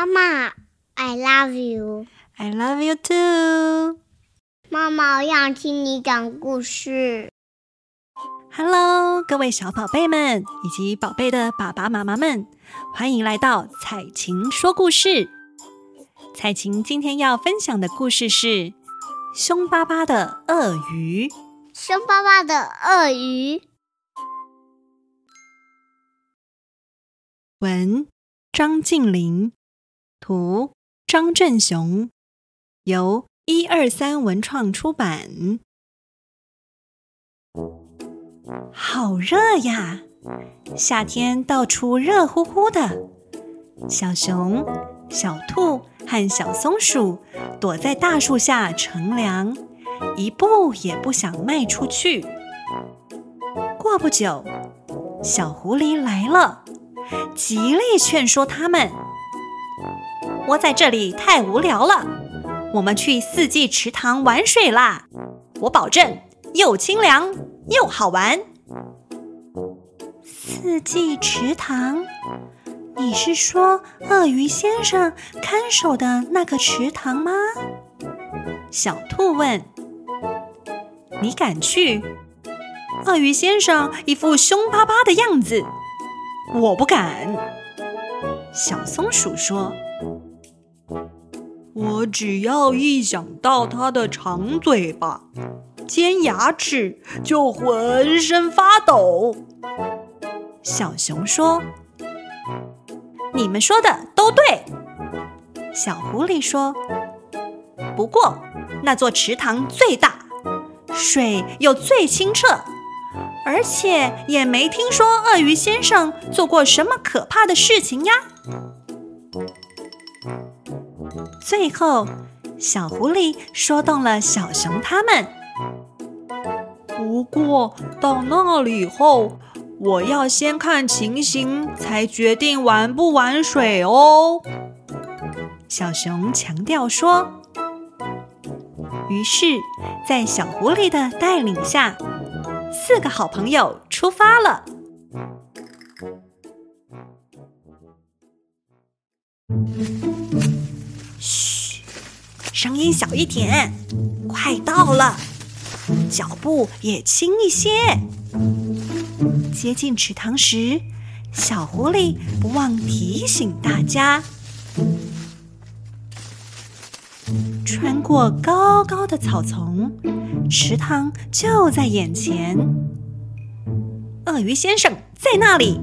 妈妈，I love you. I love you too. 妈妈，我想听你讲故事。Hello，各位小宝贝们以及宝贝的爸爸妈妈们，欢迎来到彩晴说故事。彩晴今天要分享的故事是《凶巴巴的鳄鱼》。凶巴巴的鳄鱼。文：张晋霖，图：张正雄，由一二三文创出版。好热呀！夏天到处热乎乎的。小熊、小兔和小松鼠躲在大树下乘凉，一步也不想迈出去。过不久，小狐狸来了。极力劝说他们：“窝在这里太无聊了，我们去四季池塘玩水啦！我保证又清凉又好玩。”四季池塘，你是说鳄鱼先生看守的那个池塘吗？小兔问：“你敢去？”鳄鱼先生一副凶巴巴的样子。我不敢，小松鼠说：“我只要一想到它的长嘴巴、尖牙齿，就浑身发抖。”小熊说：“你们说的都对。”小狐狸说：“不过那座池塘最大，水又最清澈。”而且也没听说鳄鱼先生做过什么可怕的事情呀。最后，小狐狸说动了小熊他们。不过到那里后，我要先看情形，才决定玩不玩水哦。小熊强调说。于是，在小狐狸的带领下。四个好朋友出发了。声音小一点，快到了，脚步也轻一些。接近池塘时，小狐狸不忘提醒大家：穿过高高的草丛。池塘就在眼前，鳄鱼先生在那里，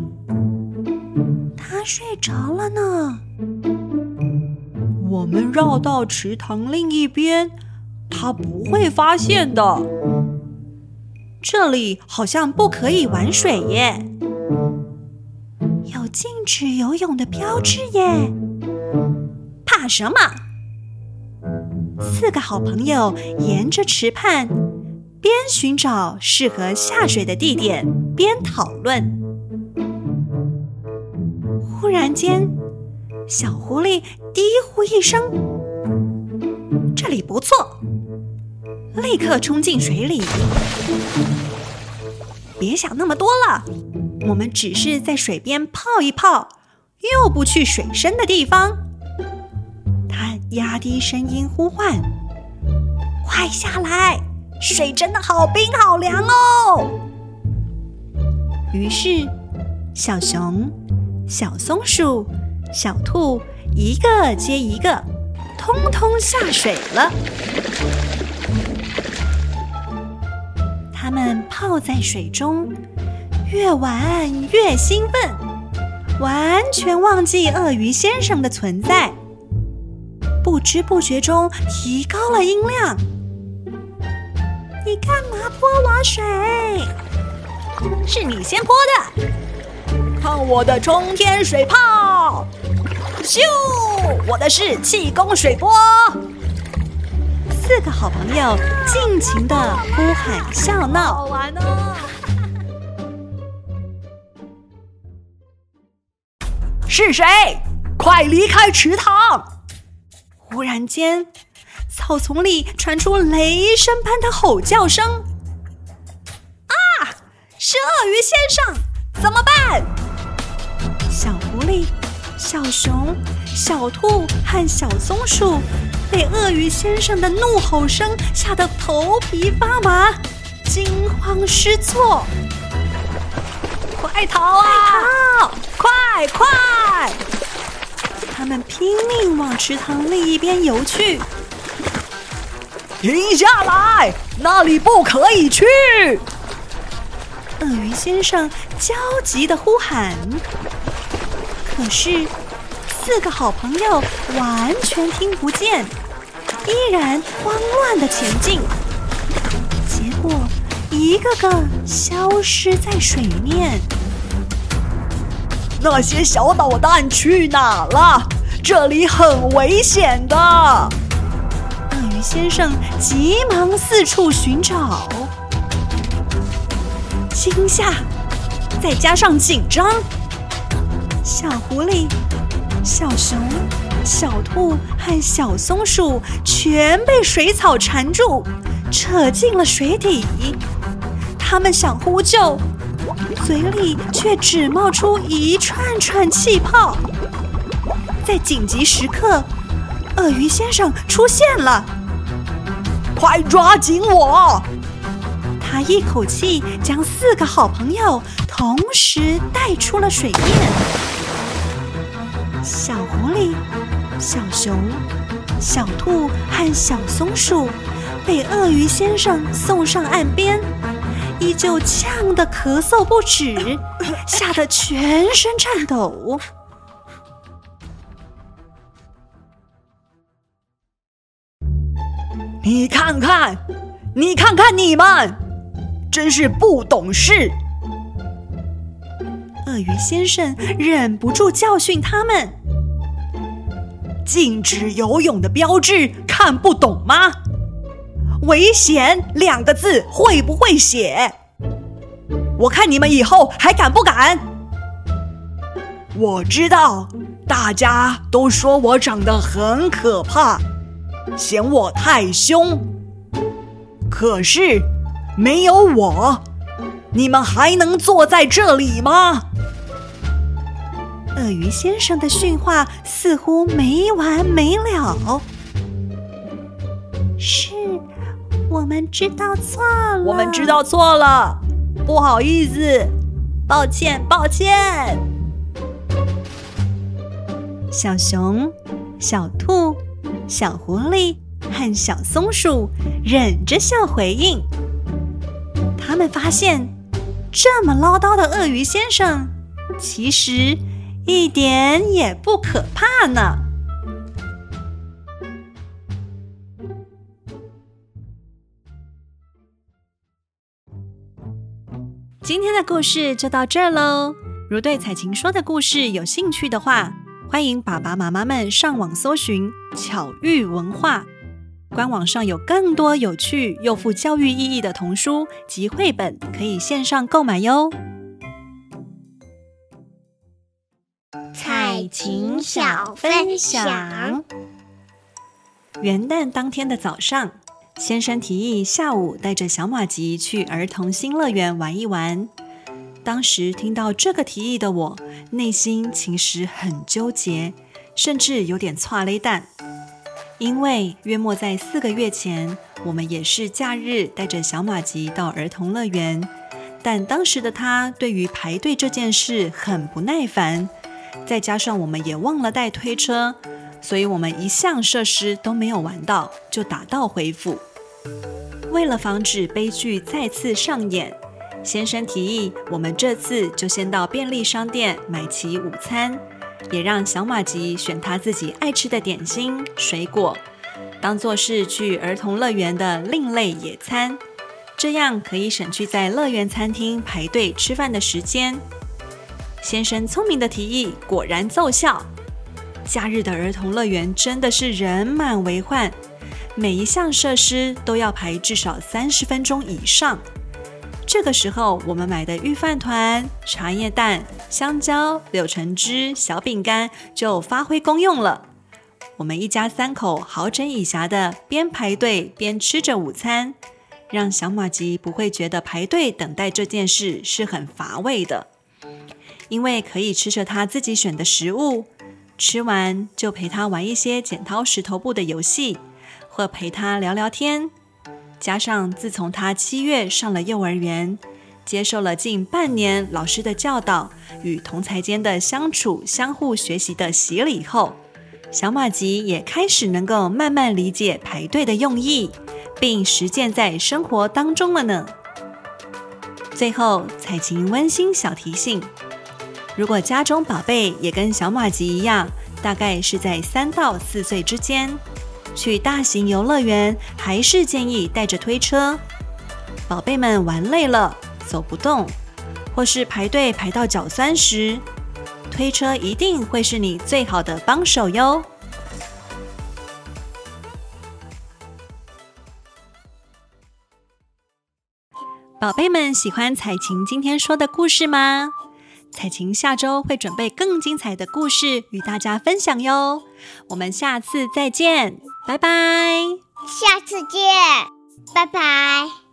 他睡着了呢。我们绕到池塘另一边，他不会发现的。这里好像不可以玩水耶，有禁止游泳的标志耶。怕什么？四个好朋友沿着池畔，边寻找适合下水的地点，边讨论。忽然间，小狐狸低呼一声：“这里不错！”立刻冲进水里。别想那么多了，我们只是在水边泡一泡，又不去水深的地方。压低声音呼唤：“快下来！水真的好冰好凉哦！”于是，小熊、小松鼠、小兔一个接一个，通通下水了。他们泡在水中，越玩越兴奋，完全忘记鳄鱼先生的存在。不知不觉中提高了音量。你干嘛泼我水？是你先泼的。看我的冲天水炮！咻！我的是气功水波。四个好朋友尽情的呼喊笑闹。好玩哦！是谁？快离开池塘！忽然间，草丛里传出雷声般的吼叫声。啊！是鳄鱼先生，怎么办？小狐狸小熊、小兔和小松鼠被鳄鱼先生的怒吼声吓得头皮发麻，惊慌失措。快逃啊！快逃！快快！他们拼命往池塘另一边游去。停下来！那里不可以去！鳄鱼先生焦急地呼喊。可是，四个好朋友完全听不见，依然慌乱的前进。结果，一个个消失在水面。那些小捣蛋去哪了？这里很危险的。鳄鱼先生急忙四处寻找，惊吓，再加上紧张。小狐狸、小熊、小兔和小松鼠全被水草缠住，扯进了水底。他们想呼救，嘴里却只冒出一串串气泡。在紧急时刻，鳄鱼先生出现了，快抓紧我！他一口气将四个好朋友同时带出了水面。小狐狸、小熊、小兔和小松鼠被鳄鱼先生送上岸边，依旧呛得咳嗽不止，吓得全身颤抖。你看看，你看看你们，真是不懂事！鳄鱼先生忍不住教训他们：“禁止游泳的标志看不懂吗？危险两个字会不会写？我看你们以后还敢不敢？我知道大家都说我长得很可怕，嫌我太凶。可是没有我，你们还能坐在这里吗？”鳄鱼先生的训话似乎没完没了。是，我们知道错了。我们知道错了，不好意思，抱歉，抱歉。小熊、小兔、小狐狸和小松鼠忍着笑回应。他们发现，这么唠叨的鳄鱼先生，其实。一点也不可怕呢。今天的故事就到这儿喽。如对彩琴说的故事有兴趣的话，欢迎爸爸妈妈们上网搜寻“巧育文化”，官网上有更多有趣又富教育意义的童书及绘本，可以线上购买哟。爱情小分享。元旦当天的早上，先生提议下午带着小马吉去儿童新乐园玩一玩。当时听到这个提议的我，内心其实很纠结，甚至有点剉咧等。因为约莫在四个月前，我们也是假日带着小马吉到儿童乐园，但当时的他对于排队这件事很不耐烦。再加上我们也忘了带推车，所以我们一项设施都没有玩到，就打道回府。为了防止悲剧再次上演，先生提议我们这次就先到便利商店买齐午餐，也让小马吉选他自己爱吃的点心、水果，当做是去儿童乐园的另类野餐，这样可以省去在乐园餐厅排队吃饭的时间。先生聪明的提议果然奏效。假日的儿童乐园真的是人满为患，每一项设施都要排至少三十分钟以上。这个时候，我们买的御饭团、茶叶蛋、香蕉、柳橙汁、小饼干就发挥功用了。我们一家三口好整以暇的边排队边吃着午餐，让小马吉不会觉得排队等待这件事是很乏味的。因为可以吃着他自己选的食物，吃完就陪他玩一些剪刀石头布的游戏，或陪他聊聊天。加上自从他七月上了幼儿园，接受了近半年老师的教导与同才间的相处、相互学习的洗礼后，小马吉也开始能够慢慢理解排队的用意，并实践在生活当中了呢。最后，采晴温馨小提醒：如果家中宝贝也跟小马吉一样，大概是在三到四岁之间，去大型游乐园还是建议带着推车。宝贝们玩累了，走不动，或是排队排到脚酸时，推车一定会是你最好的帮手哟。宝贝们喜欢采琴今天说的故事吗？彩琴下周会准备更精彩的故事与大家分享哟。我们下次再见，拜拜。下次见，拜拜。